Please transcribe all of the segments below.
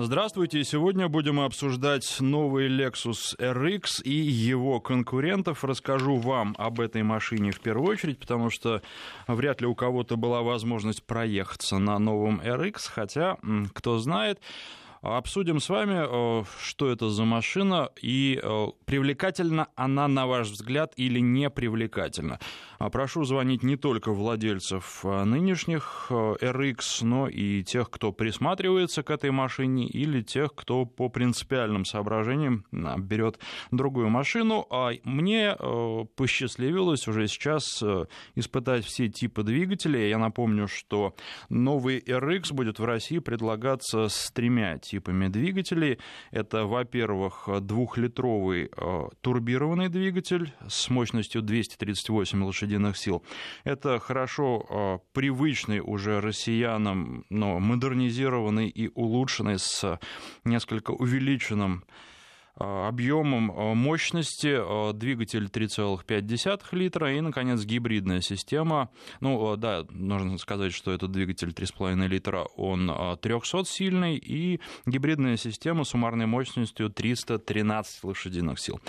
Здравствуйте. Сегодня будем обсуждать новый Lexus RX и его конкурентов. Расскажу вам об этой машине в первую очередь, потому что вряд ли у кого-то была возможность проехаться на новом RX, хотя, кто знает, Обсудим с вами, э, что это за машина и э, привлекательна она, на ваш взгляд, или не привлекательна. А прошу звонить не только владельцев э, нынешних RX, но и тех, кто присматривается к этой машине, или тех, кто по принципиальным соображениям берет другую машину. А мне посчастливилось уже сейчас испытать все типы двигателей. Я напомню, что новый RX будет в России предлагаться с тремя типами двигателей. Это, во-первых, двухлитровый турбированный двигатель с мощностью 238 лошадиных сил. Это хорошо э, привычный уже россиянам, но модернизированный и улучшенный с несколько увеличенным объемом э, мощности, э, двигатель 3,5 литра и, наконец, гибридная система. Ну, да, нужно сказать, что этот двигатель 3,5 литра, он 300-сильный, и гибридная система с суммарной мощностью 313 лошадиных сил.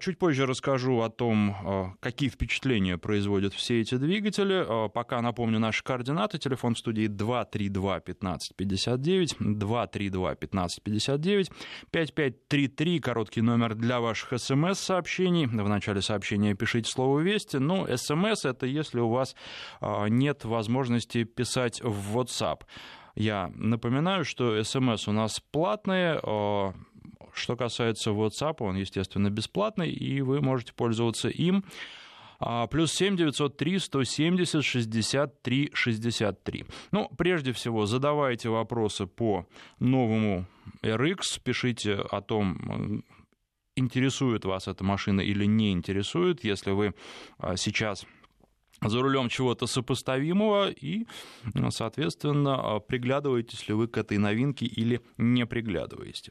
Чуть позже расскажу о том, какие впечатления производят все эти двигатели. Пока напомню наши координаты. Телефон в студии 232 15 59, 232 15 59, 5533 3, короткий номер для ваших смс-сообщений. В начале сообщения пишите слово «Вести». Ну, смс — это если у вас а, нет возможности писать в WhatsApp. Я напоминаю, что смс у нас платные, а, что касается WhatsApp, он, естественно, бесплатный, и вы можете пользоваться им. А, плюс 7 903 170 63 63. Ну, прежде всего, задавайте вопросы по новому RX, пишите о том, интересует вас эта машина или не интересует. Если вы а, сейчас за рулем чего-то сопоставимого и, соответственно, приглядываетесь ли вы к этой новинке или не приглядываетесь.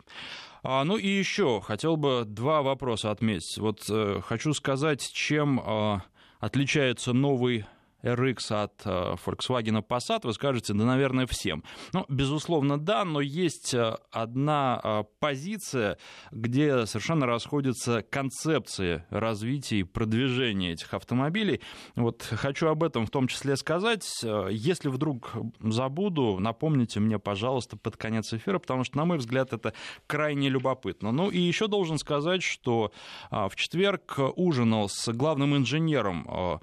А, ну и еще хотел бы два вопроса отметить. Вот э, хочу сказать, чем э, отличается новый RX от э, Volkswagen Passat, вы скажете, да, наверное, всем. Ну, безусловно, да, но есть э, одна э, позиция, где совершенно расходятся концепции развития и продвижения этих автомобилей. Вот хочу об этом в том числе сказать. Если вдруг забуду, напомните мне, пожалуйста, под конец эфира, потому что, на мой взгляд, это крайне любопытно. Ну и еще должен сказать, что в четверг ужинал с главным инженером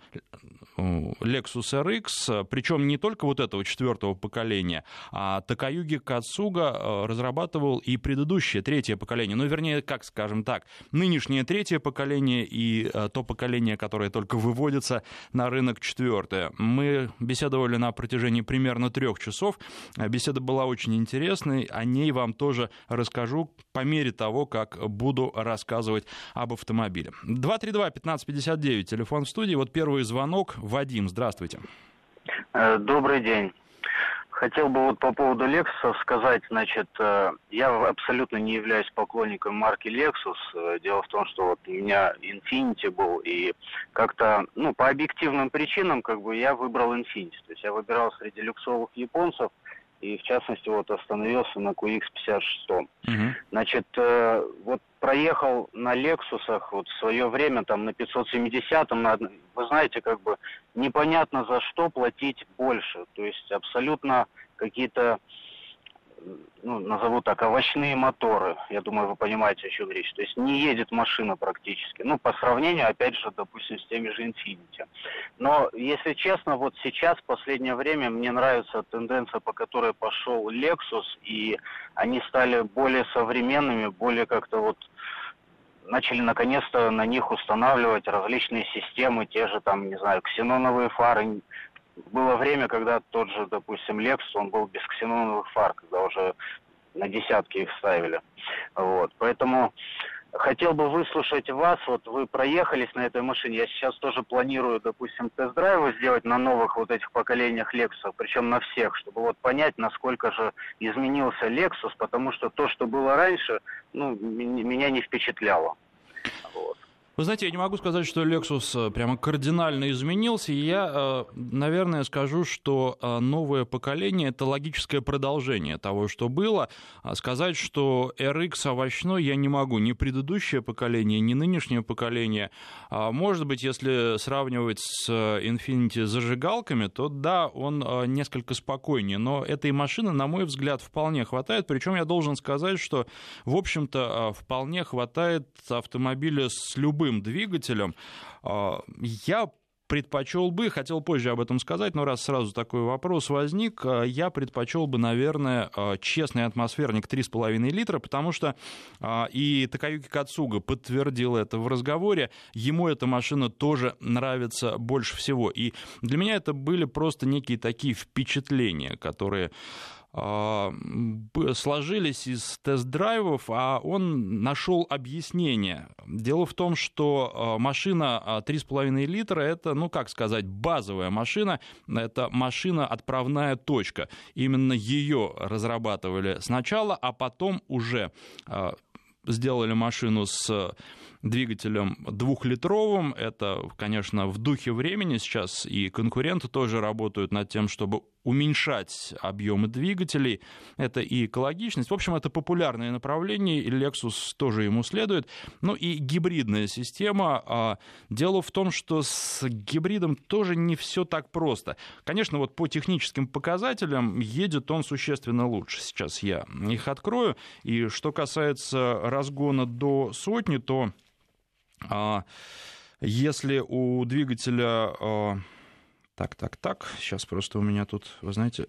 Lexus RX, причем не только вот этого четвертого поколения, а Такаюги Кацуга э, разрабатывал и предыдущее, третье поколение, ну, вернее, как скажем так, нынешнее третье поколение и э, то поколение, которое только выводится на рынок четвертое. Мы беседовали на протяжении примерно трех часов, беседа была очень интересной, о ней вам тоже расскажу по мере того, как буду рассказывать об автомобиле. 232-1559, телефон в студии, вот первый звонок, Вадим, здравствуйте. Э, добрый день. Хотел бы вот по поводу Lexus сказать, значит, э, я абсолютно не являюсь поклонником марки Lexus. Э, дело в том, что вот у меня Infiniti был, и как-то, ну, по объективным причинам, как бы, я выбрал Infiniti. То есть я выбирал среди люксовых японцев, и в частности вот остановился на QX56. Угу. Значит, э, вот проехал на Лексусах вот в свое время там на 570-м, на, вы знаете, как бы непонятно за что платить больше. То есть абсолютно какие-то ну, назову так, овощные моторы. Я думаю, вы понимаете, о чем речь. То есть не едет машина практически. Ну, по сравнению, опять же, допустим, с теми же Infiniti. Но, если честно, вот сейчас, в последнее время, мне нравится тенденция, по которой пошел Lexus, и они стали более современными, более как-то вот начали наконец-то на них устанавливать различные системы, те же там, не знаю, ксеноновые фары, было время, когда тот же, допустим, Lexus, он был без ксеноновых фар, когда уже на десятки их ставили. Вот. Поэтому хотел бы выслушать вас. Вот вы проехались на этой машине. Я сейчас тоже планирую, допустим, тест-драйвы сделать на новых вот этих поколениях Lexus, причем на всех, чтобы вот понять, насколько же изменился Lexus, потому что то, что было раньше, ну, меня не впечатляло. Вот. Вы знаете, я не могу сказать, что Lexus э, прямо кардинально изменился. Я, э, наверное, скажу, что э, новое поколение — это логическое продолжение того, что было. А сказать, что RX овощной я не могу. Ни предыдущее поколение, ни нынешнее поколение. А, может быть, если сравнивать с Infiniti зажигалками, то да, он несколько спокойнее. Но этой машины, на мой взгляд, вполне хватает. Причем я должен сказать, что, в общем-то, вполне хватает автомобиля с любым любым двигателем. А, я предпочел бы, хотел позже об этом сказать, но раз сразу такой вопрос возник, а, я предпочел бы, наверное, а, честный атмосферник 3,5 литра, потому что и Такаюки Кацуга подтвердил это в разговоре, ему эта машина тоже нравится больше всего. И для меня это были просто некие такие впечатления, которые сложились из тест-драйвов, а он нашел объяснение. Дело в том, что а, машина 3,5 литра — это, ну, как сказать, базовая машина, это машина отправная точка. Именно ее разрабатывали сначала, а потом уже а, сделали машину с двигателем двухлитровым. Это, конечно, в духе времени сейчас, и конкуренты тоже работают над тем, чтобы уменьшать объемы двигателей. Это и экологичность. В общем, это популярное направление, и Lexus тоже ему следует. Ну и гибридная система. А, дело в том, что с гибридом тоже не все так просто. Конечно, вот по техническим показателям едет он существенно лучше. Сейчас я их открою. И что касается разгона до сотни, то а, если у двигателя... А, так, так, так, сейчас просто у меня тут, вы знаете,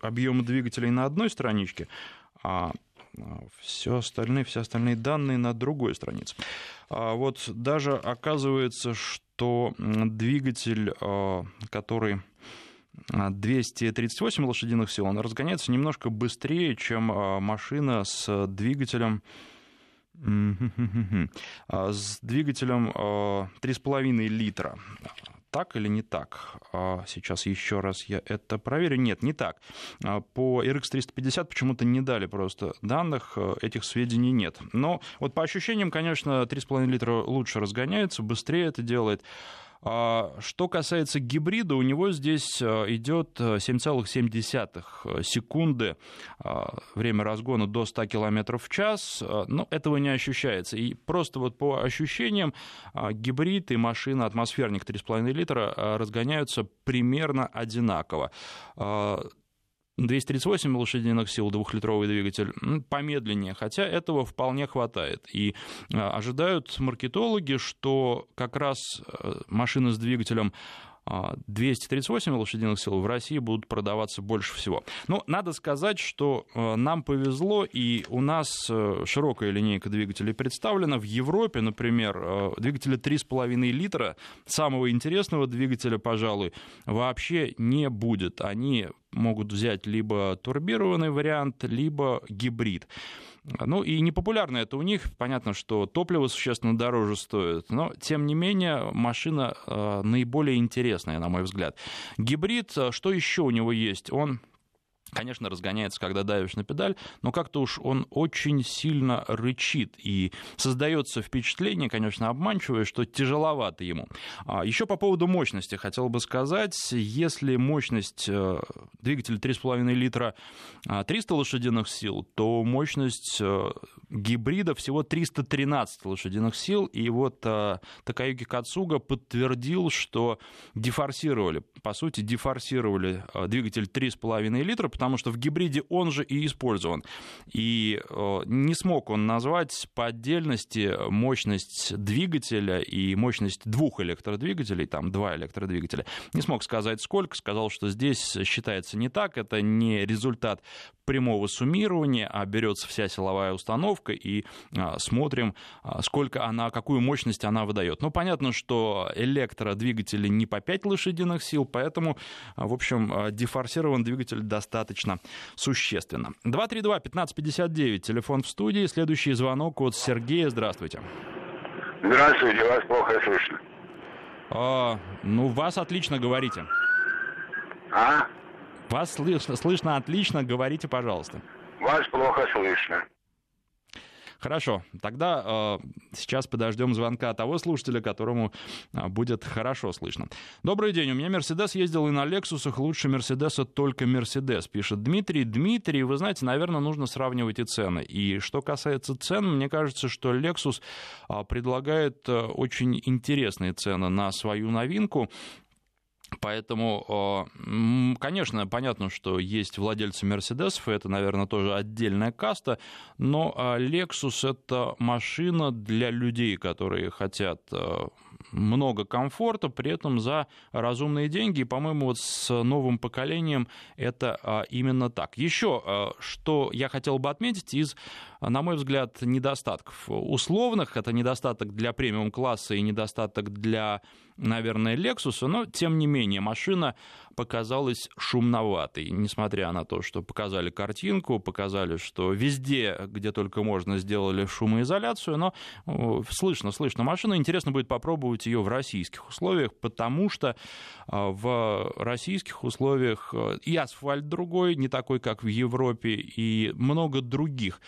объемы двигателей на одной страничке, а, а все остальные, все остальные данные на другой странице. Вот даже оказывается, что двигатель, который 238 лошадиных сил, он разгоняется немножко быстрее, чем машина с двигателем а, с двигателем 3,5 а, литра. Так или не так? А, сейчас еще раз я это проверю. Нет, не так. По RX 350 почему-то не дали просто данных, этих сведений нет. Но вот по ощущениям, конечно, 3,5 литра лучше разгоняется, быстрее это делает. А, что касается гибрида, у него здесь э, идет 7,7 э, секунды а, время разгона до 100 км в час, э, но этого не ощущается. И просто вот по ощущениям а, гибрид и машина атмосферник 3,5 литра разгоняются примерно одинаково. 238 лошадиных сил, двухлитровый двигатель, помедленнее, хотя этого вполне хватает. И а, ожидают маркетологи, что как раз э, машины с двигателем 238 а, лошадиных сил в России будут продаваться больше всего. Но надо сказать, что э, нам повезло, и у нас э, широкая линейка двигателей представлена. В Европе, например, э, двигатели 3,5 литра, самого интересного двигателя, пожалуй, вообще не будет. Они могут взять либо турбированный вариант, либо гибрид. Ну и непопулярно это у них. Понятно, что топливо существенно дороже стоит, но тем не менее машина э, наиболее интересная, на мой взгляд. Гибрид, э, что еще у него есть? Он конечно, разгоняется, когда давишь на педаль, но как-то уж он очень сильно рычит, и создается впечатление, конечно, обманчивое, что тяжеловато ему. А еще по поводу мощности хотел бы сказать, если мощность э, двигателя 3,5 литра 300 а, лошадиных сил, то мощность э, гибрида всего 313 лошадиных сил, и вот э, Такаюки Кацуга подтвердил, что дефорсировали, по сути, дефорсировали двигатель 3,5 литра, потому что в гибриде он же и использован. И э, не смог он назвать по отдельности мощность двигателя и мощность двух электродвигателей, там два электродвигателя. Не смог сказать сколько, сказал, что здесь считается не так, это не результат прямого суммирования, а берется вся силовая установка и а, смотрим, а, сколько она, какую мощность она выдает. Ну, понятно, что электродвигатели не по 5 лошадиных сил, поэтому, в общем, дефорсирован двигатель достаточно существенно. 232-1559, телефон в студии, следующий звонок от Сергея, здравствуйте. Здравствуйте, вас плохо слышно. А, ну, вас отлично говорите. А? Вас слышно, слышно отлично, говорите, пожалуйста. Вас плохо слышно. Хорошо, тогда э, сейчас подождем звонка того слушателя, которому э, будет хорошо слышно. Добрый день, у меня Мерседес ездил и на Лексусах, лучше Мерседеса только Мерседес, пишет Дмитрий. Дмитрий, вы знаете, наверное, нужно сравнивать и цены. И что касается цен, мне кажется, что Lexus э, предлагает э, очень интересные цены на свою новинку. Поэтому, конечно, понятно, что есть владельцы Мерседесов, и это, наверное, тоже отдельная каста, но а, Lexus — это машина для людей, которые хотят а, много комфорта, при этом за разумные деньги. И, по-моему, вот с новым поколением это а, именно так. Еще, что я хотел бы отметить из, на мой взгляд, недостатков условных, это недостаток для премиум-класса и недостаток для наверное, Lexus, но, тем не менее, машина показалась шумноватой, несмотря на то, что показали картинку, показали, что везде, где только можно, сделали шумоизоляцию, но слышно, слышно машину. Интересно будет попробовать ее в российских условиях, потому что а, в российских условиях э, и асфальт другой, не такой, как в Европе, и много других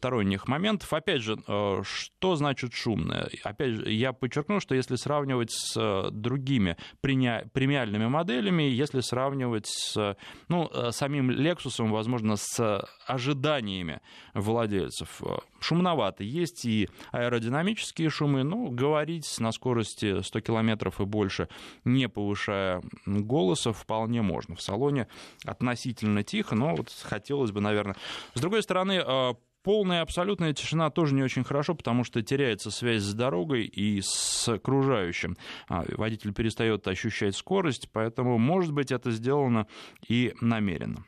посторонних моментов. Опять же, э, что значит шумное? Опять же, я подчеркну, что если сравнивать с э, другими премиальными моделями, если сравнивать с ну, самим Lexus, возможно, с ожиданиями владельцев, шумновато. Есть и аэродинамические шумы, но говорить на скорости 100 км и больше, не повышая голоса, вполне можно. В салоне относительно тихо, но вот хотелось бы, наверное... С другой стороны, полная абсолютная тишина тоже не очень хорошо, потому что теряется связь с дорогой и с окружающим. А, водитель перестает ощущать скорость, поэтому, может быть, это сделано и намеренно.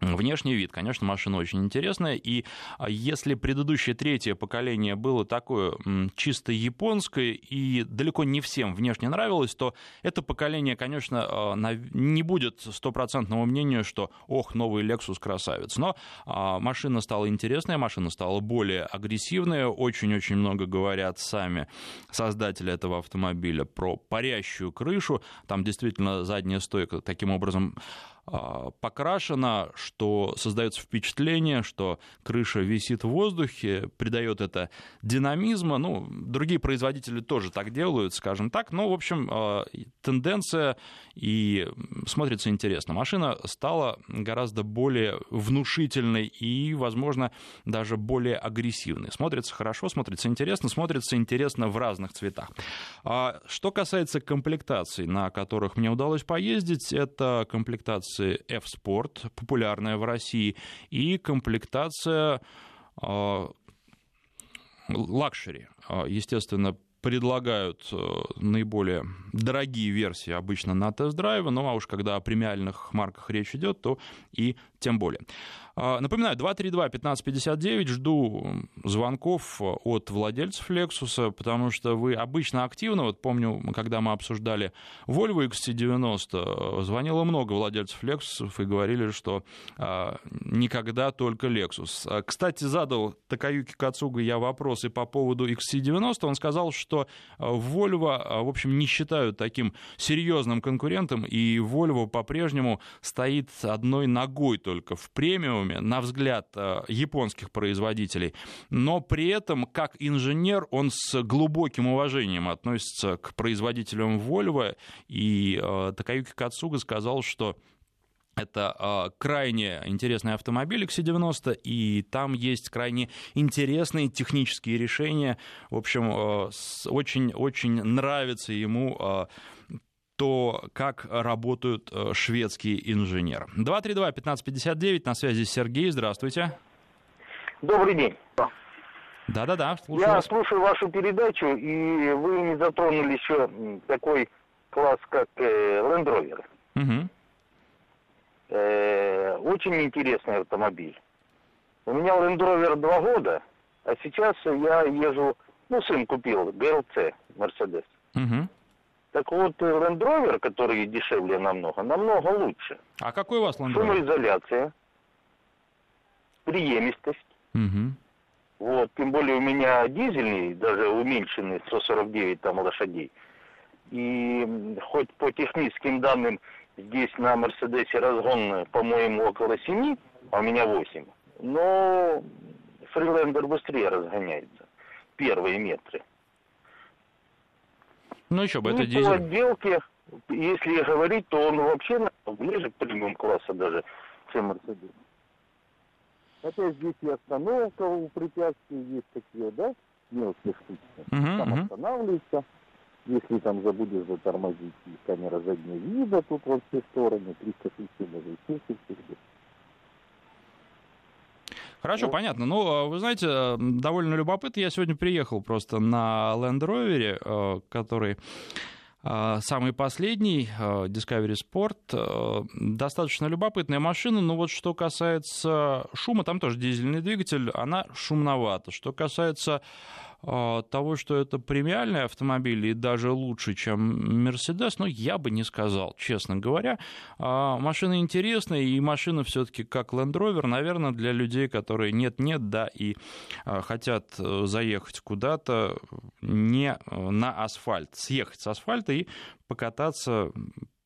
Внешний вид, конечно, машина очень интересная, и а, если предыдущее третье поколение было такое чисто японское и далеко не всем внешне нравилось, то это поколение, конечно, а, не будет стопроцентного мнения, что ох, новый Lexus красавец, но а, машина стала интересная, машина стала более агрессивная, очень-очень много говорят сами создатели этого автомобиля про парящую крышу, там действительно задняя стойка таким образом покрашена, что создается впечатление, что крыша висит в воздухе, придает это динамизма. Ну, другие производители тоже так делают, скажем так. Но, в общем, а, тенденция и смотрится интересно. Машина стала гораздо более внушительной и, возможно, даже более агрессивной. Смотрится хорошо, смотрится интересно, смотрится интересно в разных цветах. А что касается комплектаций, на которых мне удалось поездить, это комплектация комплектации F-Sport, популярная в России, и комплектация Luxury. Естественно, предлагают э, наиболее дорогие версии обычно на тест-драйве, ну а уж когда о премиальных марках речь идет, то и тем более. А, напоминаю, 232-1559, жду звонков от владельцев Lexus, потому что вы обычно активно, вот помню, когда мы обсуждали Volvo XC90, звонило много владельцев Lexus и говорили, что а, никогда только Lexus. А, кстати, задал Такаюки Кацуга я вопросы по поводу XC90, он сказал, что Volvo, в общем, не считают таким серьезным конкурентом, и Volvo по-прежнему стоит одной ногой только в премиуме, минимуме, на взгляд э, японских производителей, но при этом, как инженер, он с глубоким уважением относится к производителям Volvo, и э, Такаюки Кацуга сказал, что это э, крайне интересный автомобиль XC90, и там есть крайне интересные технические решения. В общем, очень-очень э, нравится ему э, то как работают э, шведские инженеры. 232-1559, на связи Сергей, здравствуйте. Добрый день. Да-да-да, слушаю Я вас. слушаю вашу передачу, и вы не затронули еще такой класс, как э, Land Rover. Угу. Э, очень интересный автомобиль. У меня Land Rover два года, а сейчас я езжу, ну, сын купил, GLC, Mercedes. Угу. Так вот, э, Land Rover, который дешевле намного, намного лучше. А какой у вас Land Rover? Шумоизоляция, приемистость. Угу. Вот, тем более у меня дизельный, даже уменьшенный, 149 там лошадей. И хоть по техническим данным здесь на Мерседесе разгон, по-моему, около 7, а у меня 8. Но фрилендер быстрее разгоняется. Первые метры. Ну еще бы, это И дизель. по отделке, если говорить, то он вообще ближе к премиум класса даже, чем Мерседес. Хотя здесь и остановка у препятствий есть такие, да, мелкие штуки. Мгм, Там мгм. останавливается. Если там забудешь затормозить, и камера заднего вида тут во все стороны, 360 даже и 70 Хорошо, Ну. понятно. Ну, а вы знаете, довольно любопытно. Я сегодня приехал просто на Land Rover, э, который э, самый последний, э, Discovery Sport. Достаточно любопытная машина, но вот что касается шума, там тоже дизельный двигатель, она шумновата. Что касается того, что это премиальный автомобиль и даже лучше, чем Mercedes, ну, я бы не сказал, честно говоря. А, Машина интересная, и машина все-таки как Land Rover, наверное, для людей, которые нет-нет, да, и а, хотят э, заехать куда-то не э, на асфальт, съехать с асфальта и покататься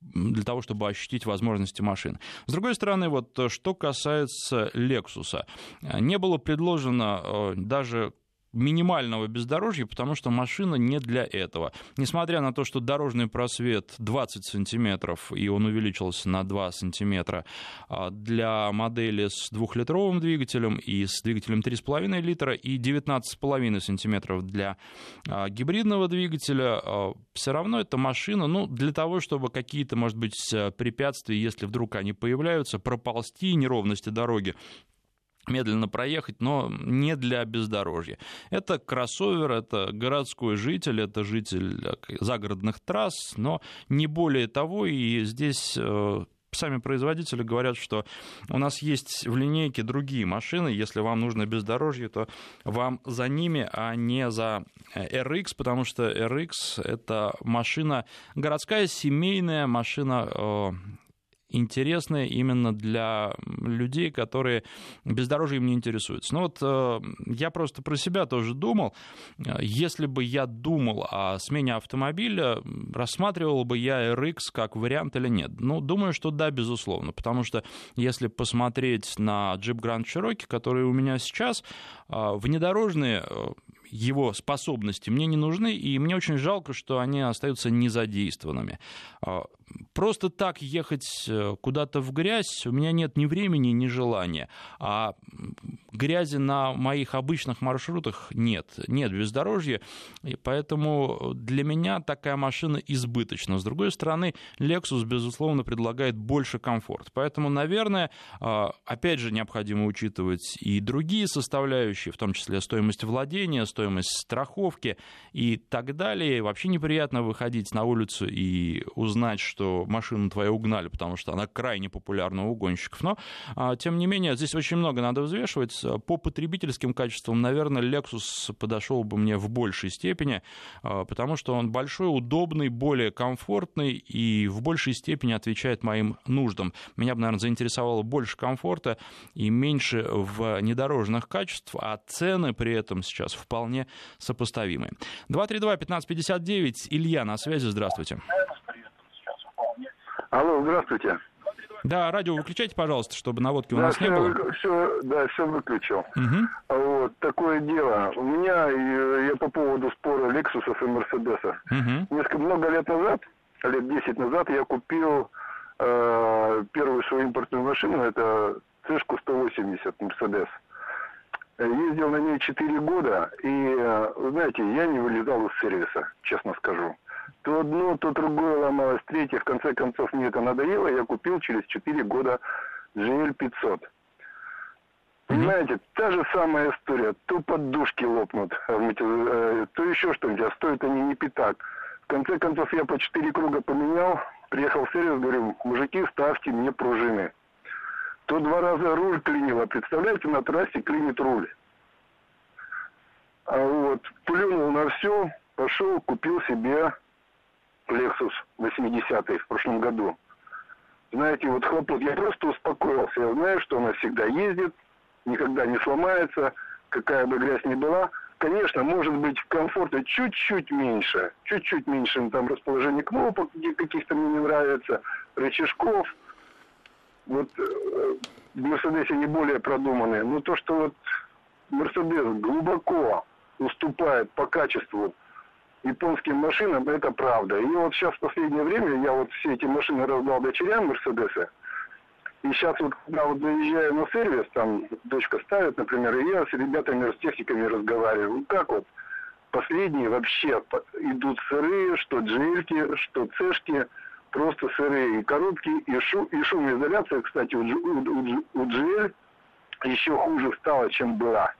для того, чтобы ощутить возможности машины. С другой стороны, вот э, что касается Lexus, не было предложено даже минимального бездорожья, потому что машина не для этого. Несмотря на то, что дорожный просвет 20 сантиметров, и он увеличился на 2 сантиметра а, для модели с двухлитровым двигателем и с двигателем 3,5 литра, и 19,5 сантиметров для а, гибридного двигателя, все равно эта машина, ну, для того, чтобы какие-то, может быть, препятствия, если вдруг они появляются, проползти неровности дороги, медленно проехать, но не для бездорожья. Это кроссовер, это городской житель, это житель э, загородных трасс, но не более того, и здесь э, сами производители говорят, что у нас есть в линейке другие машины, если вам нужно бездорожье, то вам за ними, а не за э, RX, потому что RX — это машина городская, семейная машина интересная именно для людей, которые бездорожьем не интересуются. Ну вот э, я просто про себя тоже думал. Если бы я думал о смене автомобиля, рассматривал бы я RX как вариант или нет? Ну, думаю, что да, безусловно, потому что если посмотреть на Jeep Grand Cherokee, который у меня сейчас, э, внедорожные э, его способности мне не нужны, и мне очень жалко, что они остаются незадействованными. Просто так ехать куда-то в грязь у меня нет ни времени, ни желания. А грязи на моих обычных маршрутах нет. Нет бездорожья, и поэтому для меня такая машина избыточна. С другой стороны, Lexus, безусловно, предлагает больше комфорта. Поэтому, наверное, опять же, необходимо учитывать и другие составляющие, в том числе стоимость владения, стоимость страховки и так далее. Вообще неприятно выходить на улицу и узнать, что машину твою угнали, потому что она крайне популярна у гонщиков. Но, тем не менее, здесь очень много надо взвешивать. По потребительским качествам, наверное, Lexus подошел бы мне в большей степени, потому что он большой, удобный, более комфортный и в большей степени отвечает моим нуждам. Меня бы, наверное, заинтересовало больше комфорта и меньше внедорожных качеств, а цены при этом сейчас вполне сопоставимые. 232-1559, Илья на связи, здравствуйте. Алло, здравствуйте. Да, радио выключайте, пожалуйста, чтобы наводки у нас все, не было. Все, да, все выключил. Угу. Вот, такое дело. У меня, я по поводу спора Лексусов и Мерседеса. Угу. Несколько, много лет назад, лет 10 назад, я купил э, первую свою импортную машину, это Цешку 180 Мерседес. Ездил на ней 4 года, и, э, знаете, я не вылезал из сервиса, честно скажу. То одно, то другое ломалось, третье. В конце концов, мне это надоело. Я купил через 4 года GL 500. Понимаете, та же самая история. То подушки лопнут, то еще что-нибудь, а стоят они не пятак. В конце концов, я по 4 круга поменял, приехал в сервис, говорю, мужики, ставьте мне пружины. То два раза руль клинило. Представляете, на трассе клинит руль. А вот, плюнул на все, пошел, купил себе Lexus 80 в прошлом году. Знаете, вот хлопот, я просто успокоился. Я знаю, что она всегда ездит, никогда не сломается, какая бы грязь ни была. Конечно, может быть, комфорта чуть-чуть меньше, чуть-чуть меньше там расположение кнопок каких-то мне не нравится, рычажков. Вот в Мерседесе не более продуманные. Но то, что вот Мерседес глубоко уступает по качеству японским машинам, это правда. И вот сейчас в последнее время я вот все эти машины раздал дочерям Мерседеса. И сейчас вот, когда вот заезжаю на сервис, там дочка ставит, например, и я с ребятами, с техниками разговариваю. Вот так вот. Последние вообще идут сырые, что джельки, что цешки, просто сырые. И коробки, и, шу, и шумоизоляция, кстати, у, у, у, у GL еще хуже стала, чем была.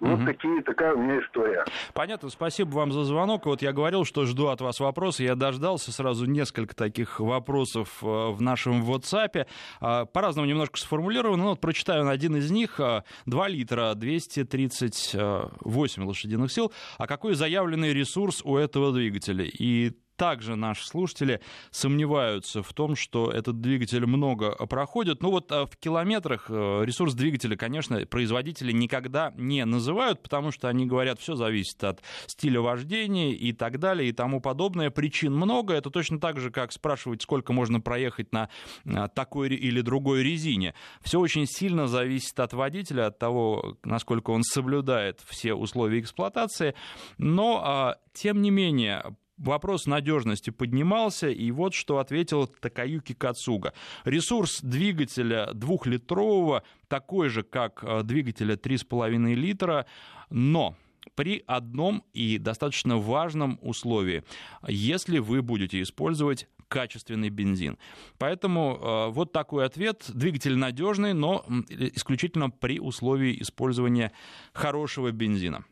Вот угу. такие, такая у меня история. Понятно, спасибо вам за звонок. Вот я говорил, что жду от вас вопросы. Я дождался сразу несколько таких вопросов э, в нашем WhatsApp. А, по-разному немножко сформулировано. Но вот прочитаю один из них. 2 а, литра, 238 лошадиных сил. А какой заявленный ресурс у этого двигателя? И также наши слушатели сомневаются в том, что этот двигатель много проходит. Ну вот а, в километрах э, ресурс двигателя, конечно, производители никогда не называют, потому что они говорят, все зависит от стиля вождения и так далее и тому подобное. Причин много. Это точно так же, как спрашивать, сколько можно проехать на а, такой или другой резине. Все очень сильно зависит от водителя, от того, насколько он соблюдает все условия эксплуатации. Но, а, тем не менее, вопрос надежности поднимался, и вот что ответил Такаюки Кацуга. Ресурс двигателя двухлитрового такой же, как э, двигателя 3,5 литра, но при одном и достаточно важном условии, если вы будете использовать качественный бензин. Поэтому э, вот такой ответ. Двигатель надежный, но исключительно при условии использования хорошего бензина.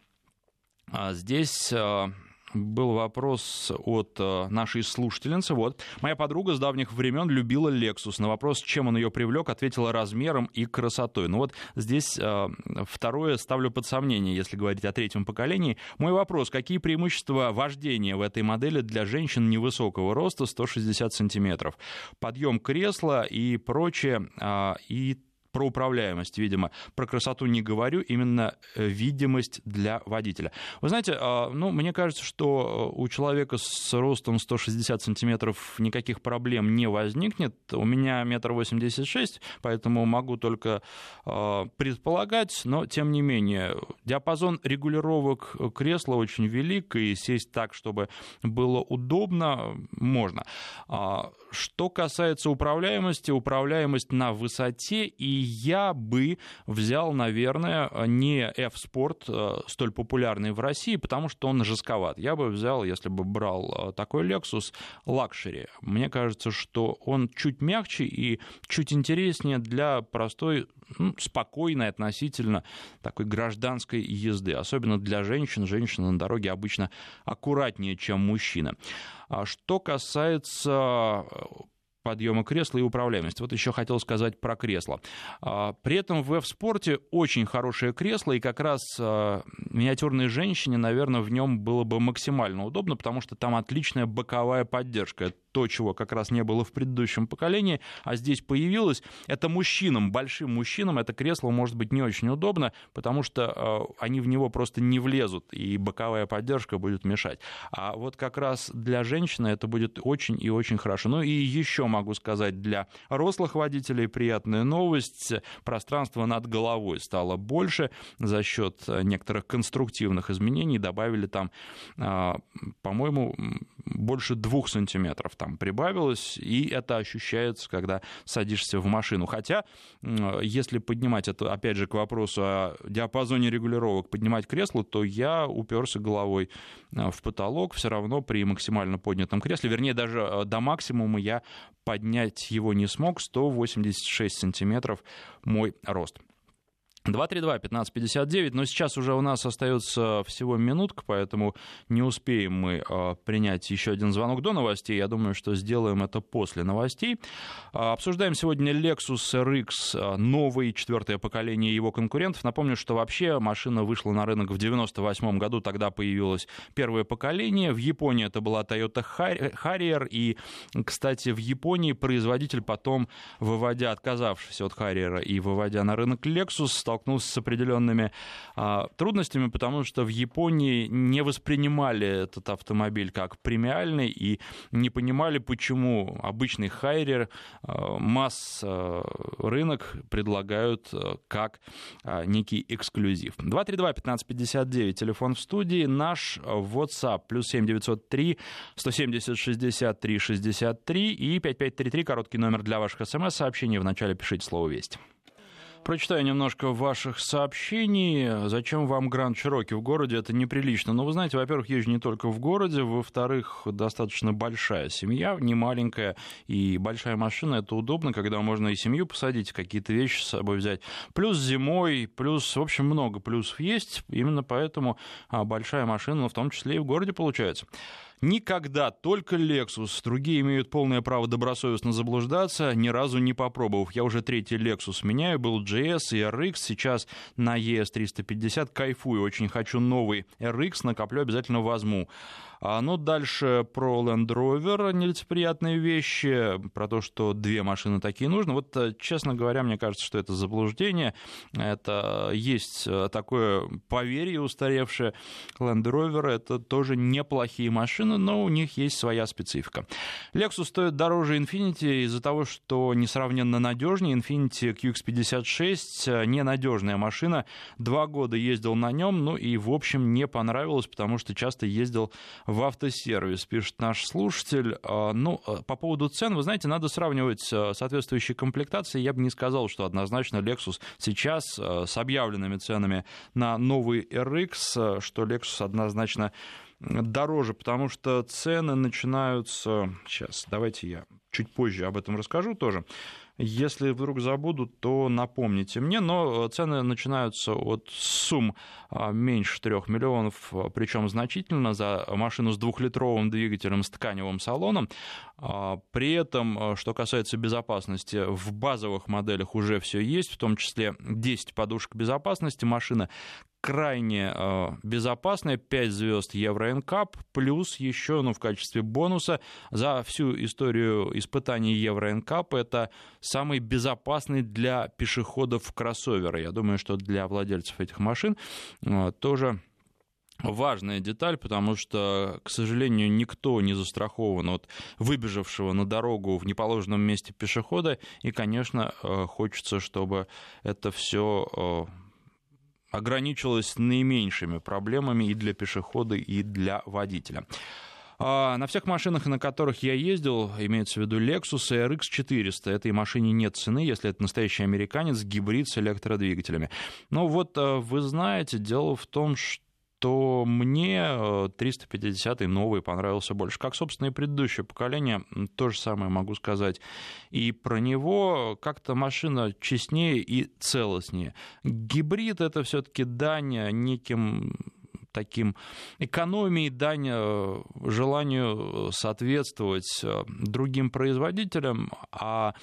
А здесь э, был вопрос от э, нашей слушательницы. Вот. Моя подруга с давних времен любила Lexus. На вопрос, чем он ее привлек, ответила размером и красотой. Ну вот здесь э, второе ставлю под сомнение, если говорить о третьем поколении. Мой вопрос, какие преимущества вождения в этой модели для женщин невысокого роста, 160 сантиметров? Подъем кресла и прочее, э, и про управляемость, видимо. Про красоту не говорю, именно э, видимость для водителя. Вы знаете, а, ну, мне кажется, что э, у человека с ростом 160 сантиметров никаких проблем не возникнет. У меня метр восемьдесят шесть, поэтому могу только а, предполагать, но тем не менее, диапазон регулировок кресла очень велик, и сесть так, чтобы было удобно, можно. А, что касается управляемости, управляемость на высоте и я бы взял, наверное, не F-Sport, э, столь популярный в России, потому что он жестковат. Я бы взял, если бы брал э, такой Lexus, Luxury. Мне кажется, что он чуть мягче и чуть интереснее для простой, ну, спокойной относительно такой гражданской езды. Особенно для женщин. Женщины на дороге обычно аккуратнее, чем мужчины. А что касается э, подъема кресла и управляемость. Вот еще хотел сказать про кресло. А, при этом в F-спорте очень хорошее кресло, и как раз а, миниатюрной женщине, наверное, в нем было бы максимально удобно, потому что там отличная боковая поддержка то, чего как раз не было в предыдущем поколении, а здесь появилось. Это мужчинам, большим мужчинам это кресло может быть не очень удобно, потому что э, они в него просто не влезут, и боковая поддержка будет мешать. А вот как раз для женщины это будет очень и очень хорошо. Ну и еще могу сказать, для рослых водителей приятная новость. Пространство над головой стало больше за счет некоторых конструктивных изменений. Добавили там, э, по-моему, больше двух сантиметров там прибавилось, и это ощущается, когда садишься в машину. Хотя, если поднимать это, опять же, к вопросу о диапазоне регулировок, поднимать кресло, то я уперся головой э, в потолок, все равно при максимально поднятом кресле, вернее, даже э, до максимума я поднять его не смог, 186 сантиметров мой рост. 232-1559, но сейчас уже у нас остается всего минутка, поэтому не успеем мы э, принять еще один звонок до новостей. Я думаю, что сделаем это после новостей. Э, обсуждаем сегодня Lexus RX, э, новый, четвертое поколение его конкурентов. Напомню, что вообще машина вышла на рынок в 98 году, тогда появилось первое поколение. В Японии это была Toyota Harrier, и, кстати, в Японии производитель потом, выводя, отказавшись от Harrier и выводя на рынок Lexus, стал столкнулся с определенными а, трудностями, потому что в Японии не воспринимали этот автомобиль как премиальный и не понимали, почему обычный хайрер а, масс а, рынок предлагают а, как а, некий эксклюзив. 232-1559, телефон в студии, наш WhatsApp, плюс 7903 170 63 63 и 5533, короткий номер для ваших смс-сообщений. Вначале пишите слово «Весть». Прочитаю немножко ваших сообщений. Зачем вам Гранд Чироки в городе? Это неприлично. Но вы знаете, во-первых, езжу не только в городе, во-вторых, достаточно большая семья, не маленькая, и большая машина — это удобно, когда можно и семью посадить, какие-то вещи с собой взять. Плюс зимой, плюс, в общем, много плюсов есть. Именно поэтому а, большая машина, в том числе и в городе получается. Никогда, только Lexus. Другие имеют полное право добросовестно заблуждаться, ни разу не попробовав. Я уже третий Lexus меняю, был GS и RX, сейчас на ES350 кайфую, очень хочу новый RX, накоплю, обязательно возьму. А, ну, дальше про Land Rover нелицеприятные вещи, про то, что две машины такие нужны. Вот, э, честно говоря, мне кажется, что это заблуждение. Это есть э, такое поверье устаревшее. Land Rover — это тоже неплохие машины, но у них есть своя специфика. Lexus стоит дороже Infiniti из-за того, что несравненно надежнее. Infiniti QX56 э, — ненадежная машина. Два года ездил на нем, ну и, в общем, не понравилось, потому что часто ездил в автосервис, пишет наш слушатель. А, ну, а, по поводу цен, вы знаете, надо сравнивать а, соответствующие комплектации. Я бы не сказал, что однозначно Lexus сейчас с объявленными ценами на новый RX, что Lexus однозначно дороже, потому что цены начинаются... Сейчас, давайте я чуть позже об этом расскажу тоже. Если вдруг забуду, то напомните мне. Но э, цены начинаются от сумм а, меньше 3 миллионов, э, причем значительно, за машину с двухлитровым двигателем с тканевым салоном. А, при этом, э, что касается безопасности, в базовых моделях уже все есть, в том числе 10 подушек безопасности. Машина крайне э, безопасная, 5 звезд Евро NCAP, плюс еще, ну, в качестве бонуса, за всю историю испытаний Евро NCAP это самый безопасный для пешеходов кроссовер. Я думаю, что для владельцев этих машин тоже важная деталь, потому что, к сожалению, никто не застрахован от выбежавшего на дорогу в неположенном месте пешехода, и, конечно, э, хочется, чтобы это все ограничилась наименьшими проблемами и для пешехода, и для водителя. А на всех машинах, на которых я ездил, имеется в виду Lexus и RX 400, этой машине нет цены, если это настоящий американец, гибрид с электродвигателями. Но вот э, вы знаете, дело в том, что то мне 350-й э, новый понравился больше. Как, собственно, и предыдущее поколение, то же самое могу сказать. И про него как-то машина честнее и целостнее. Гибрид — это все таки дань неким таким экономией, дань э, желанию соответствовать э, другим производителям, а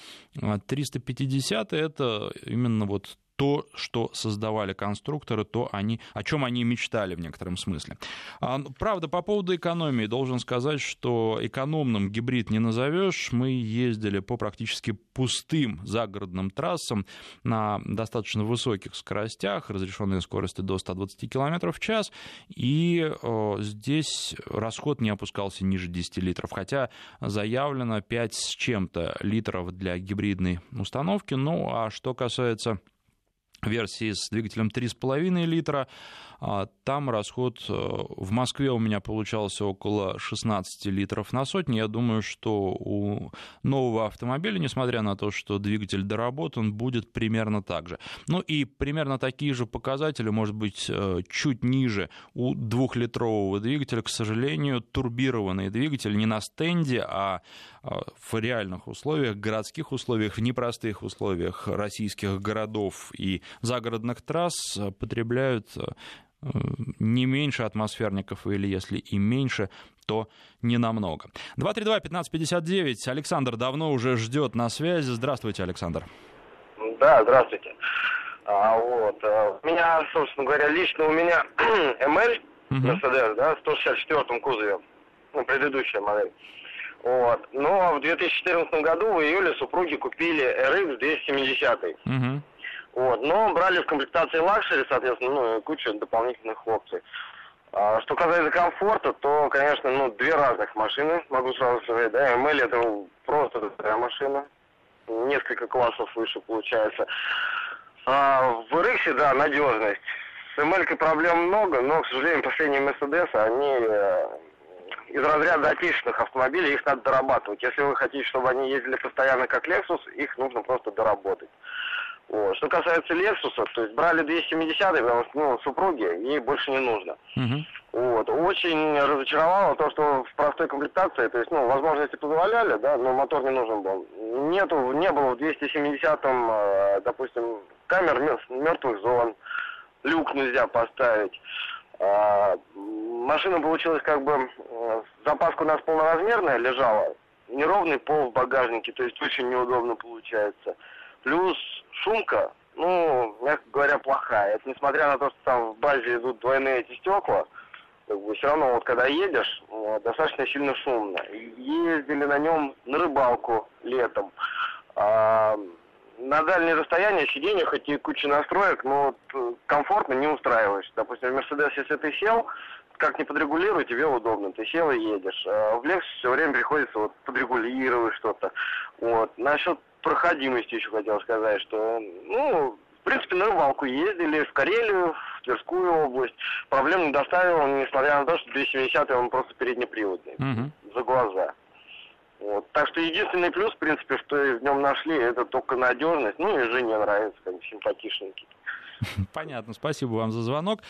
350 это именно вот то, что создавали конструкторы, то они, о чем они мечтали в некотором смысле. А, ну, правда, по поводу экономии должен сказать, что экономным гибрид не назовешь. Мы ездили по практически пустым загородным трассам на достаточно высоких скоростях, разрешенные скорости до 120 км в час, и о, здесь расход не опускался ниже 10 литров, хотя заявлено 5 с чем-то литров для гибридной установки. Ну, а что касается версии с двигателем 3,5 литра. А, там расход э, в Москве у меня получался около 16 литров на сотню. Я думаю, что у нового автомобиля, несмотря на то, что двигатель доработан, будет примерно так же. Ну и примерно такие же показатели, может быть, э, чуть ниже у двухлитрового двигателя. К сожалению, турбированный двигатель не на стенде, а, а в реальных условиях, городских условиях, в непростых условиях российских городов и загородных трасс э, потребляют не меньше атмосферников, или если и меньше, то не намного. 232-1559. Александр давно уже ждет на связи. Здравствуйте, Александр. Да, здравствуйте. А, вот. А, у меня, собственно говоря, лично у меня ML, Mercedes, да, в 164 кузове, ну, предыдущая модель. Вот. Но в 2014 году в июле супруги купили RX 270. Угу. Вот. Но брали в комплектации Luxury, соответственно, ну, кучу дополнительных опций. А, что касается комфорта, то, конечно, ну, две разных машины, могу сразу сказать, да, ML это просто другая машина, несколько классов выше получается. А в RX, да, надежность. С ML проблем много, но, к сожалению, последние Mercedes, они э, из разряда отечественных автомобилей, их надо дорабатывать. Если вы хотите, чтобы они ездили постоянно как Lexus, их нужно просто доработать. Вот. Что касается Lexus, то есть брали 270 потому что ну, супруги, ей больше не нужно. Uh-huh. Вот. Очень разочаровало то, что в простой комплектации, то есть, ну, возможности позволяли, да, но мотор не нужен был. Нету, не было в 270-м, э, допустим, камер мертвых зон, люк нельзя поставить. А, машина получилась как бы, э, запаска у нас полноразмерная лежала, неровный пол в багажнике, то есть очень неудобно получается. Плюс шумка, ну, мягко говоря, плохая. Это несмотря на то, что там в базе идут двойные эти стекла, как бы все равно вот когда едешь, э, достаточно сильно шумно. Ездили на нем на рыбалку летом. А, на дальние расстояния сиденье, хоть и куча настроек, но э, комфортно не устраиваешь. Допустим, в Мерседес, если ты сел, как не подрегулируй, тебе удобно. Ты сел и едешь. А в Lexus все время приходится вот подрегулировать что-то. Вот. Насчет проходимости еще хотел сказать, что, ну, в принципе, на рыбалку ездили в Карелию, в Тверскую область. Проблем не доставил, несмотря на то, что 270 он просто переднеприводный. Угу. За глаза. Вот. Так что единственный плюс, в принципе, что в нем нашли, это только надежность. Ну и жене нравится, как симпатичненький. Понятно, спасибо вам за звонок.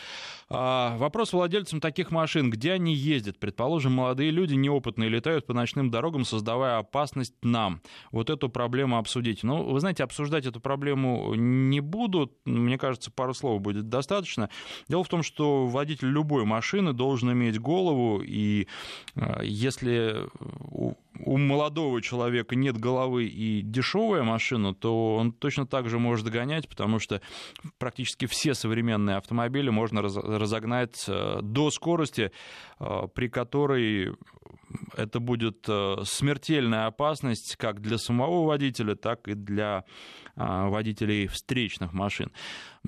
А, вопрос владельцам таких машин, где они ездят? Предположим, молодые люди неопытные летают по ночным дорогам, создавая опасность нам. Вот эту проблему обсудить. Ну, вы знаете, обсуждать эту проблему не буду. Мне кажется, пару слов будет достаточно. Дело в том, что водитель любой машины должен иметь голову, и а, если у молодого человека нет головы и дешевая машина, то он точно так же может гонять, потому что практически все современные автомобили можно разогнать э, до скорости, э, при которой это будет э, смертельная опасность как для самого водителя, так и для водителей встречных машин.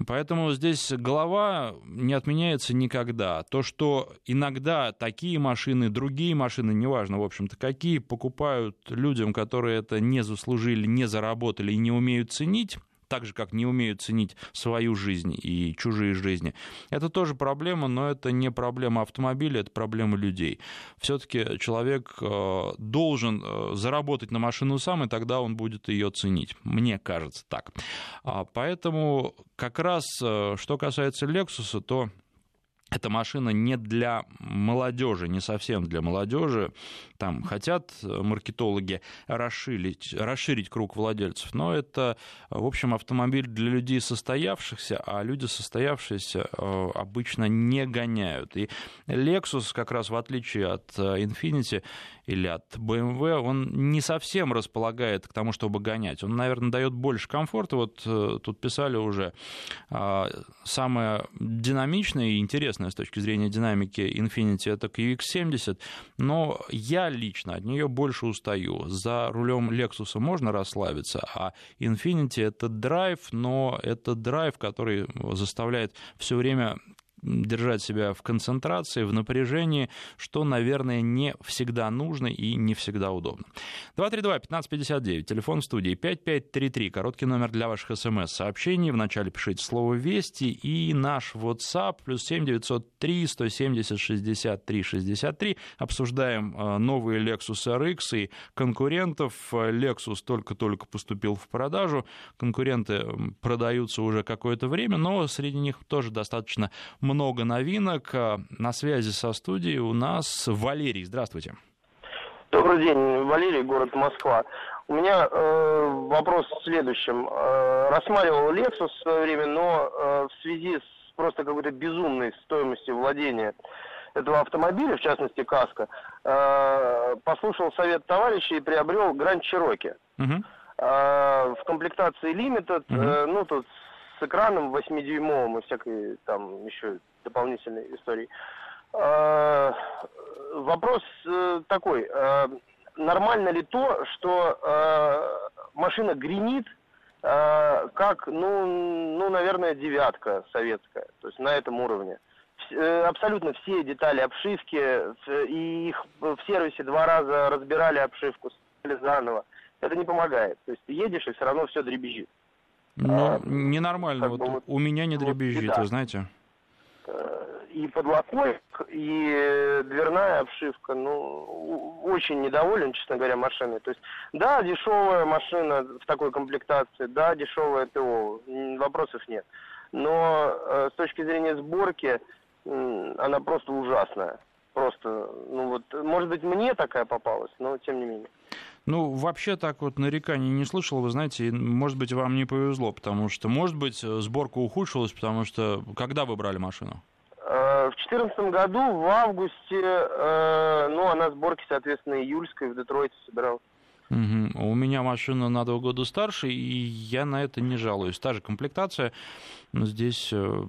Поэтому здесь голова не отменяется никогда. То, что иногда такие машины, другие машины, неважно, в общем-то, какие покупают людям, которые это не заслужили, не заработали и не умеют ценить, так же, как не умеют ценить свою жизнь и чужие жизни. Это тоже проблема, но это не проблема автомобиля, это проблема людей. Все-таки человек э, должен э, заработать на машину сам, и тогда он будет ее ценить. Мне кажется так. А, поэтому как раз, э, что касается Lexus, то эта машина не для молодежи, не совсем для молодежи. Там хотят маркетологи расширить, расширить круг владельцев, но это, в общем, автомобиль для людей состоявшихся, а люди состоявшиеся э, обычно не гоняют. И Lexus, как раз в отличие от э, Infiniti, или от BMW, он не совсем располагает к тому, чтобы гонять. Он, наверное, дает больше комфорта. Вот э, тут писали уже, а, самое динамичное и интересное с точки зрения динамики Infiniti это QX70, но я лично от нее больше устаю. За рулем Lexus можно расслабиться, а Infiniti это драйв, но это драйв, который заставляет все время держать себя в концентрации, в напряжении, что, наверное, не всегда нужно и не всегда удобно. 232-1559, телефон в студии 5533, короткий номер для ваших смс-сообщений. Вначале пишите слово «Вести» и наш WhatsApp плюс 7903 170 63 63. Обсуждаем э, новые Lexus RX и конкурентов. Lexus только-только поступил в продажу. Конкуренты продаются уже какое-то время, но среди них тоже достаточно много новинок. Э, на связи со студией у нас Валерий. Здравствуйте. Добрый день, Валерий, город Москва. У меня э, вопрос в следующем. Э, рассматривал Lexus в свое время, но э, в связи с просто какой-то безумной стоимостью владения этого автомобиля, в частности Каска, э, послушал совет товарища и приобрел Гранд Чироки. Угу. Э, в комплектации Limited, угу. э, ну тут с экраном 8-дюймовым и всякой там еще дополнительной истории. А, вопрос э, такой. А, нормально ли то, что а, машина гремит э, как, ну, ну, наверное, девятка советская, то есть на этом уровне. Э, абсолютно все детали обшивки, и их в сервисе два раза разбирали обшивку, заново. Это не помогает. То есть ты едешь, и все равно все дребезжит. Ну, а, ненормально. Вот, вот у меня не дребезжит, вот, вы знаете. Э, и подлокотник, и дверная обшивка, ну, очень недоволен, честно говоря, машиной. То есть, да, дешевая машина в такой комплектации, да, дешевая ТО, вопросов нет. Но э, с точки зрения сборки, э, она просто ужасная. Просто, ну вот, может быть, мне такая попалась, но тем не менее. Ну, вообще так вот нареканий не слышал, вы знаете, может быть, вам не повезло, потому что, может быть, сборка ухудшилась, потому что когда вы брали машину? Э, в 2014 году, в августе, э, ну, она сборки, соответственно, июльской в Детройте собиралась. Угу. У меня машина на два года старше, и я на это не жалуюсь. Та же комплектация. Здесь э,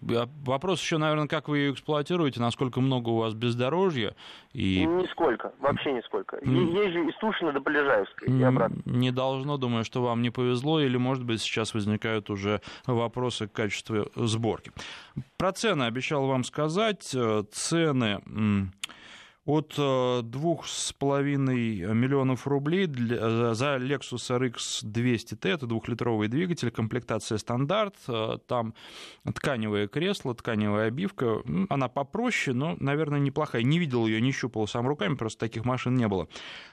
вопрос еще, наверное, как вы ее эксплуатируете, насколько много у вас бездорожья. И... Нисколько, вообще нисколько. Mm. Езжу из Тушина до Полежаевской и обратно. Не должно, думаю, что вам не повезло, или, может быть, сейчас возникают уже вопросы к качеству сборки. Про цены обещал вам сказать. Э, цены от 2,5 миллионов рублей для, за Lexus RX 200T, это двухлитровый двигатель, комплектация стандарт, э, там тканевое кресло, тканевая обивка, она попроще, но, наверное, неплохая. Не видел ее, не щупал сам руками, просто таких машин не было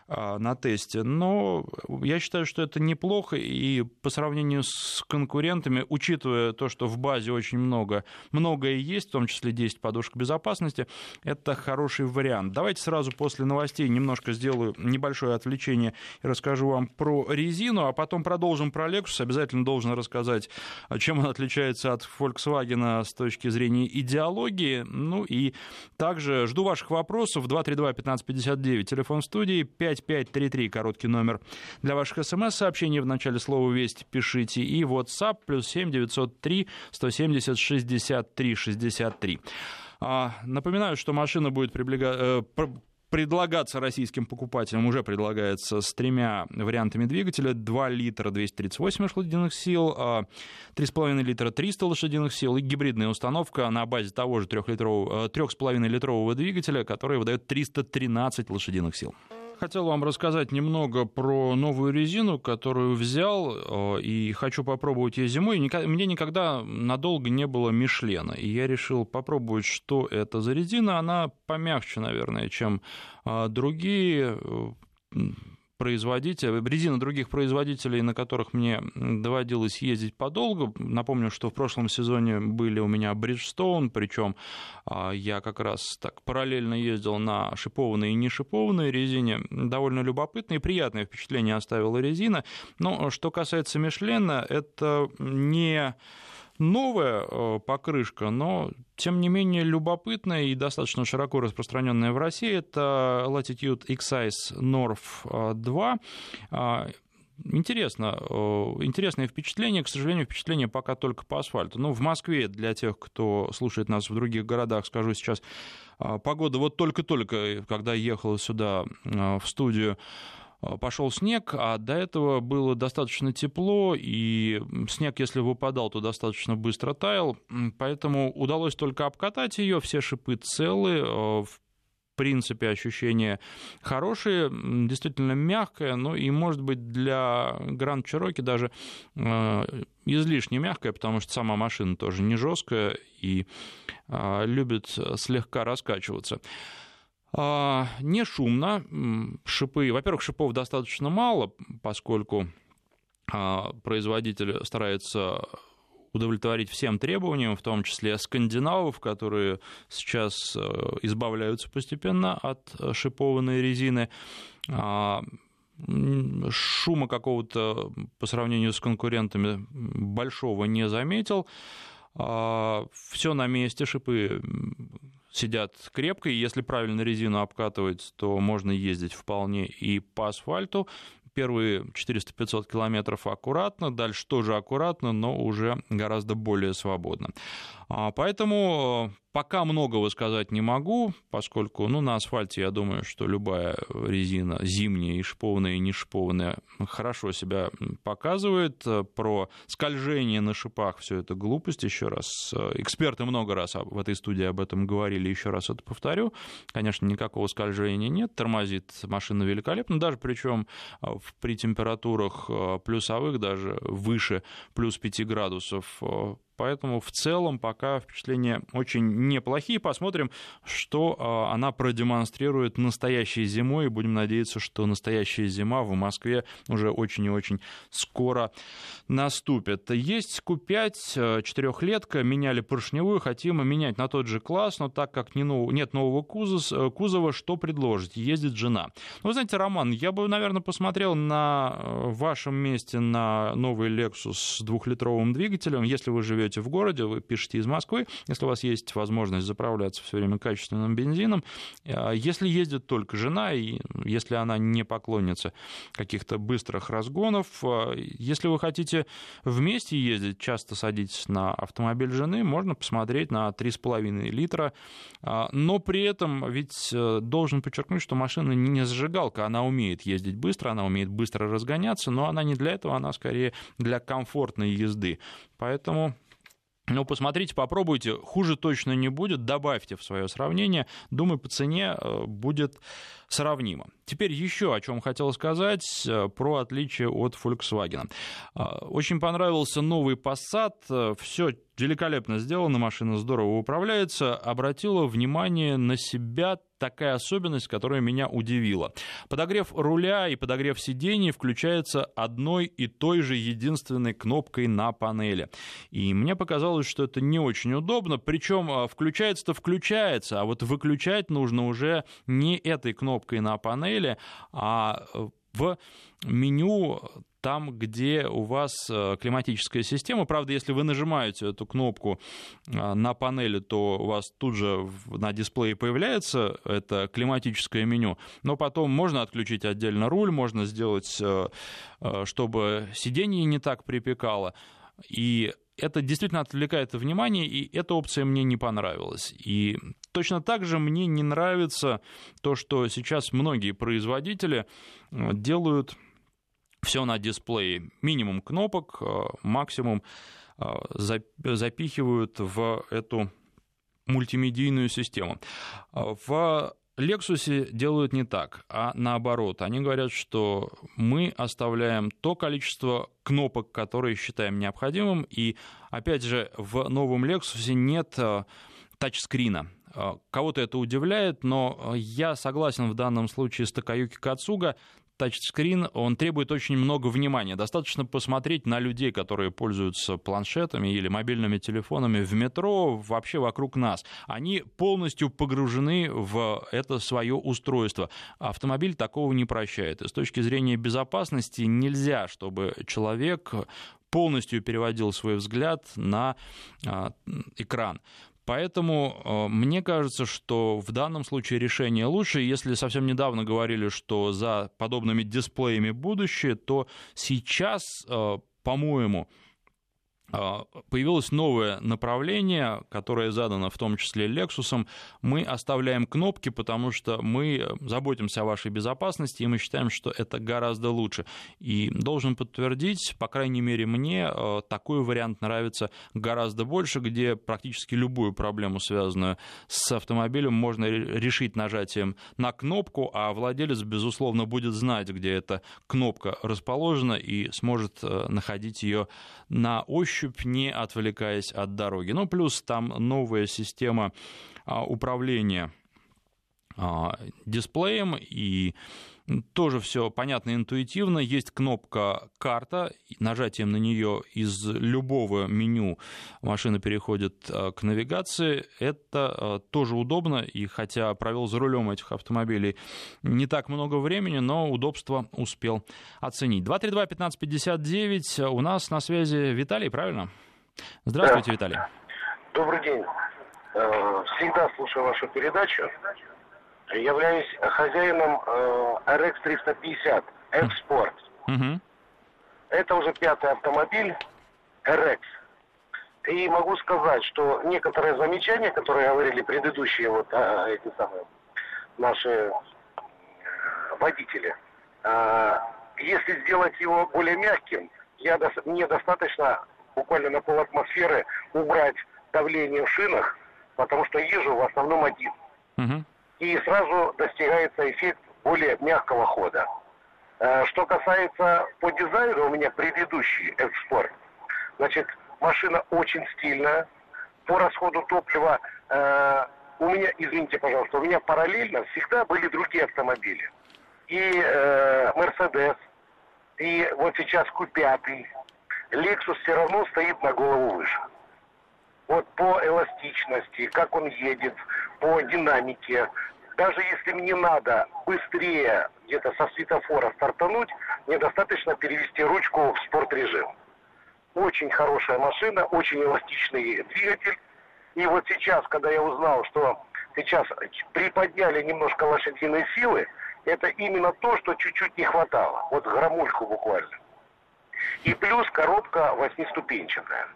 а, на тесте, но я считаю, что это неплохо, и по сравнению с конкурентами, учитывая то, что в базе очень много, многое есть, в том числе 10 подушек безопасности, это хороший вариант. Давайте сразу после новостей немножко сделаю небольшое отвлечение и расскажу вам про резину, а потом продолжим про Lexus. Обязательно должен рассказать, чем он отличается от Volkswagen с точки зрения идеологии. Ну и также жду ваших вопросов. 232-1559, телефон студии, 5533, короткий номер для ваших смс-сообщений. В начале слова «Весть» пишите. И WhatsApp плюс 7 903 170 63 63. Напоминаю, что машина будет приблига... Э, предлагаться российским покупателям уже предлагается с тремя вариантами двигателя. 2 литра 238 лошадиных сил, 3,5 а литра 300 лошадиных сил и гибридная установка на базе того же 3,5 литрового двигателя, который выдает 313 лошадиных сил. Хотел вам рассказать немного про новую резину, которую взял, э, и хочу попробовать ее зимой. Мне никогда надолго не было Мишлена, и я решил попробовать, что это за резина. Она помягче, наверное, чем э, другие производителей, резина других производителей, на которых мне доводилось ездить подолгу. Напомню, что в прошлом сезоне были у меня Bridgestone, причем а, я как раз так параллельно ездил на шипованной и не шипованной резине. Довольно любопытное и приятное впечатление оставила резина. Но что касается Мишлена, это не новая э, покрышка, но тем не менее любопытная и достаточно широко распространенная в России. Это Latitude Excise North 2. А, интересно, э, интересное впечатление, к сожалению, впечатление пока только по асфальту. Но ну, в Москве, для тех, кто слушает нас в других городах, скажу сейчас, погода вот только-только, когда ехал сюда э, в студию, Э, пошел снег, а до этого было достаточно тепло, и снег, если выпадал, то достаточно быстро таял, поэтому удалось только обкатать ее, все шипы целы, э, в принципе, ощущение хорошее, действительно мягкое, ну и, может быть, для Гранд Чироки даже э, излишне мягкое, потому что сама машина тоже не жесткая и любит слегка раскачиваться. А, не шумно. Шипы, во-первых, шипов достаточно мало, поскольку а, производитель старается удовлетворить всем требованиям, в том числе скандинавов, которые сейчас э, избавляются постепенно от шипованной резины. А, шума какого-то по сравнению с конкурентами большого не заметил. Все на месте, шипы сидят крепко, и если правильно резину обкатывать, то можно ездить вполне и по асфальту. первые 400-500 километров аккуратно, дальше тоже аккуратно, но уже гораздо более свободно. А, поэтому Пока многого сказать не могу, поскольку ну, на асфальте, я думаю, что любая резина, зимняя и шипованная, и не шипованная, хорошо себя показывает. Про скольжение на шипах все это глупость, еще раз. Эксперты много раз в этой студии об этом говорили, еще раз это повторю. Конечно, никакого скольжения нет, тормозит машина великолепно, даже причем при температурах плюсовых, даже выше плюс 5 градусов Поэтому в целом пока впечатления очень неплохие. Посмотрим, что а, она продемонстрирует настоящей зимой. И будем надеяться, что настоящая зима в Москве уже очень и очень скоро наступит. Есть Q5 четырехлетка, меняли поршневую, хотим менять на тот же класс, но так как не нов... нет нового кузова, кузова, что предложить? Ездит жена. Ну, вы знаете, Роман, я бы, наверное, посмотрел на э, вашем месте на новый Lexus с двухлитровым двигателем, если вы живете живете в городе, вы пишете из Москвы, если у вас есть возможность заправляться все время качественным бензином, а если ездит только жена, и если она не поклонница каких-то быстрых разгонов, а если вы хотите вместе ездить, часто садитесь на автомобиль жены, можно посмотреть на 3,5 литра, а, но при этом ведь э, должен подчеркнуть, что машина не зажигалка, она умеет ездить быстро, она умеет быстро разгоняться, но она не для этого, она скорее для комфортной езды. Поэтому ну, посмотрите, попробуйте, хуже точно не будет, добавьте в свое сравнение, думаю, по цене э, будет сравнимо. Теперь еще о чем хотел сказать э, про отличие от Volkswagen. Э, очень понравился новый Passat, все великолепно сделано, машина здорово управляется, обратила внимание на себя такая особенность, которая меня удивила. Подогрев руля и подогрев сидений включается одной и той же единственной кнопкой на панели. И мне показалось, что это не очень удобно, причем а, включается-то включается, а вот выключать нужно уже не этой кнопкой на панели, а в меню там, где у вас э, климатическая система. Правда, если вы нажимаете эту кнопку э, на панели, то у вас тут же на дисплее появляется это климатическое меню, но потом можно отключить отдельно руль, можно сделать, э, чтобы сиденье не так припекало. И это действительно отвлекает внимание, и эта опция мне не понравилась. И точно так же мне не нравится то, что сейчас многие производители делают все на дисплее. Минимум кнопок, э, максимум э, запихивают в эту мультимедийную систему. В Lexus делают не так, а наоборот. Они говорят, что мы оставляем то количество кнопок, которые считаем необходимым, и, опять же, в новом Lexus нет э, тачскрина. Кого-то это удивляет, но я согласен в данном случае с Такаюки Кацуга тачскрин, он требует очень много внимания. Достаточно посмотреть на людей, которые пользуются планшетами или мобильными телефонами в метро, вообще вокруг нас. Они полностью погружены в это свое устройство. Автомобиль такого не прощает. И с точки зрения безопасности нельзя, чтобы человек полностью переводил свой взгляд на а, экран. Поэтому э, мне кажется, что в данном случае решение лучше. Если совсем недавно говорили, что за подобными дисплеями будущее, то сейчас, э, по-моему, появилось новое направление, которое задано в том числе Lexus. Мы оставляем кнопки, потому что мы заботимся о вашей безопасности, и мы считаем, что это гораздо лучше. И должен подтвердить, по крайней мере мне, а, такой вариант нравится гораздо больше, где практически любую проблему, связанную с автомобилем, можно решить нажатием на кнопку, а владелец, безусловно, будет знать, где эта кнопка расположена и сможет а, находить ее на ощупь ощупь, не отвлекаясь от дороги. Ну, плюс там новая система а, управления а, дисплеем и тоже все понятно и интуитивно. Есть кнопка «Карта». Нажатием на нее из любого меню машина переходит э, к навигации. Это э, тоже удобно. И хотя провел за рулем этих автомобилей не так много времени, но удобство успел оценить. 232-1559. У нас на связи Виталий, правильно? Здравствуйте, Виталий. Добрый день. Э, всегда слушаю вашу передачу являюсь хозяином э, RX 350 F-Sport. Угу. Это уже пятый автомобиль RX. И могу сказать, что некоторые замечания, которые говорили предыдущие вот а, эти самые наши водители, а, если сделать его более мягким, я, мне достаточно буквально на пол атмосферы убрать давление в шинах, потому что езжу в основном один. Угу. И сразу достигается эффект более мягкого хода. А, что касается по дизайну, у меня предыдущий F-Sport, значит, машина очень стильная. По расходу топлива э, у меня, извините, пожалуйста, у меня параллельно всегда были другие автомобили. И э, Mercedes, и вот сейчас Q5. Lexus все равно стоит на голову выше. Вот по эластичности, как он едет, по динамике. Даже если мне надо быстрее где-то со светофора стартануть, мне достаточно перевести ручку в спорт-режим. Очень хорошая машина, очень эластичный двигатель. И вот сейчас, когда я узнал, что сейчас приподняли немножко лошадиной силы, это именно то, что чуть-чуть не хватало. Вот громульку буквально. И плюс коробка восьмиступенчатая.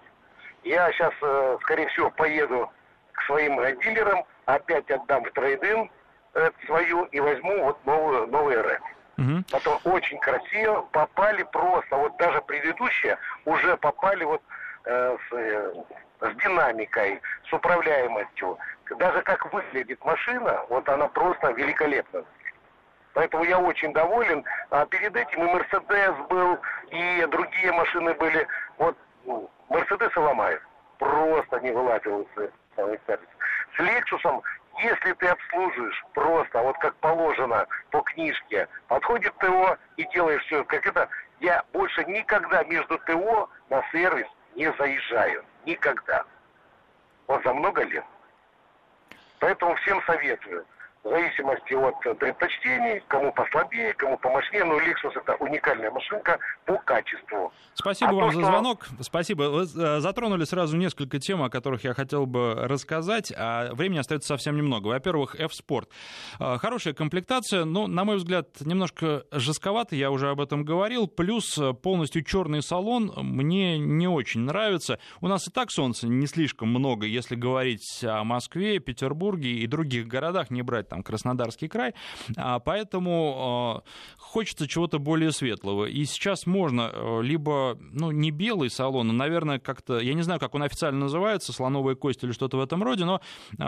Я сейчас, э, скорее всего, поеду к своим дилерам, опять отдам в трейдинг э, свою и возьму вот новую, новый РЭП. Угу. Потом очень красиво попали просто, вот даже предыдущие уже попали вот э, с, э, с динамикой, с управляемостью. Даже как выглядит машина, вот она просто великолепна. Поэтому я очень доволен. А перед этим и Мерседес был, и другие машины были. Вот ну, Мерседес и. Просто не вылазил из сервис. С Лексусом если ты обслуживаешь просто, вот как положено по книжке, подходит ТО и делаешь все, как это, я больше никогда между ТО на сервис не заезжаю. Никогда. Вот за много лет. Поэтому всем советую в зависимости от предпочтений, кому послабее, кому помощнее, но Lexus это уникальная машинка по качеству. Спасибо а вам то, за что... звонок. Спасибо. Вы э, затронули сразу несколько тем, о которых я хотел бы рассказать, а времени остается совсем немного. Во-первых, F-Sport. Э, хорошая комплектация, но, на мой взгляд, немножко жестковато, я уже об этом говорил. Плюс э, полностью черный салон мне не очень нравится. У нас и так солнца не слишком много, если говорить о Москве, Петербурге и других городах, не брать там Краснодарский край, а, поэтому а, хочется чего-то более светлого. И сейчас можно э, либо, ну, не белый салон, а, наверное, как-то, я не знаю, как он официально называется, слоновая кость или что-то в этом роде, но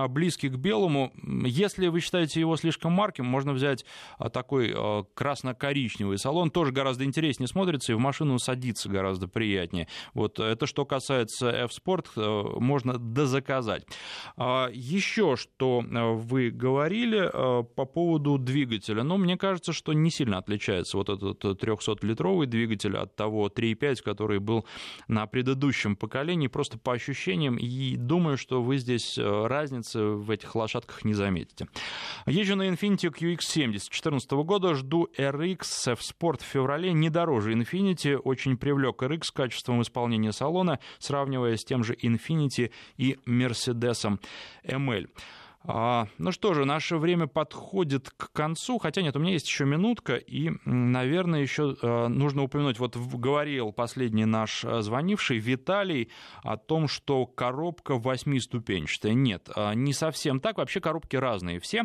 близкий к белому. Если вы считаете его слишком марким, можно взять такой красно-коричневый салон, тоже гораздо интереснее смотрится, и в машину садиться гораздо приятнее. Вот это что касается F-Sport, э, можно дозаказать. Еще что э, вы говорили, говорили э, по поводу двигателя. Но мне кажется, что не сильно отличается вот этот 300-литровый двигатель от того 3.5, который был на предыдущем поколении, просто по ощущениям. И думаю, что вы здесь э, разницы в этих лошадках не заметите. Езжу на Infiniti QX70 2014 года, жду RX F-Sport в феврале, не дороже Infiniti, очень привлек RX качеством исполнения салона, сравнивая с тем же Infiniti и Mercedes ML. А, ну что же, наше время подходит к концу, хотя нет, у меня есть еще минутка, и, наверное, еще э, нужно упомянуть, вот говорил последний наш э, звонивший Виталий о том, что коробка восьмиступенчатая. Нет, э, не совсем так, вообще коробки разные все.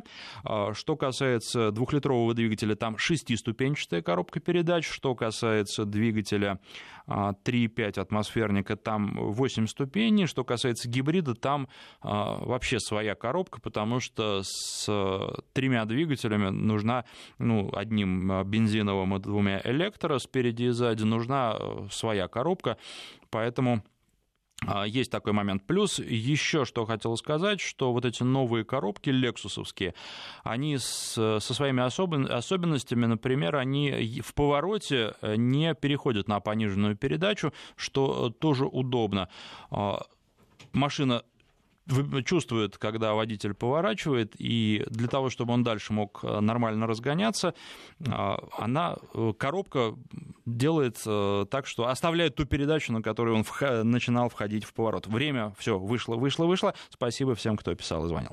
Что касается двухлитрового двигателя, там шестиступенчатая коробка передач, что касается двигателя 3,5 атмосферника, там 8 ступеней, что касается гибрида, там вообще своя коробка, потому что с тремя двигателями нужна, ну, одним бензиновым и двумя электро спереди и сзади, нужна э, своя коробка, поэтому а, есть такой момент. Плюс еще что хотел сказать, что вот эти новые коробки лексусовские, они с, со своими особен, особенностями, например, они в повороте э, не переходят на пониженную передачу, что тоже удобно. А, машина чувствует, когда водитель поворачивает, и для того, чтобы он дальше мог э, нормально разгоняться, а, она, э, коробка делает э, так, что оставляет ту передачу, на которую он начинал входить в поворот. Время, все, вышло, вышло, вышло. Спасибо всем, кто писал и звонил.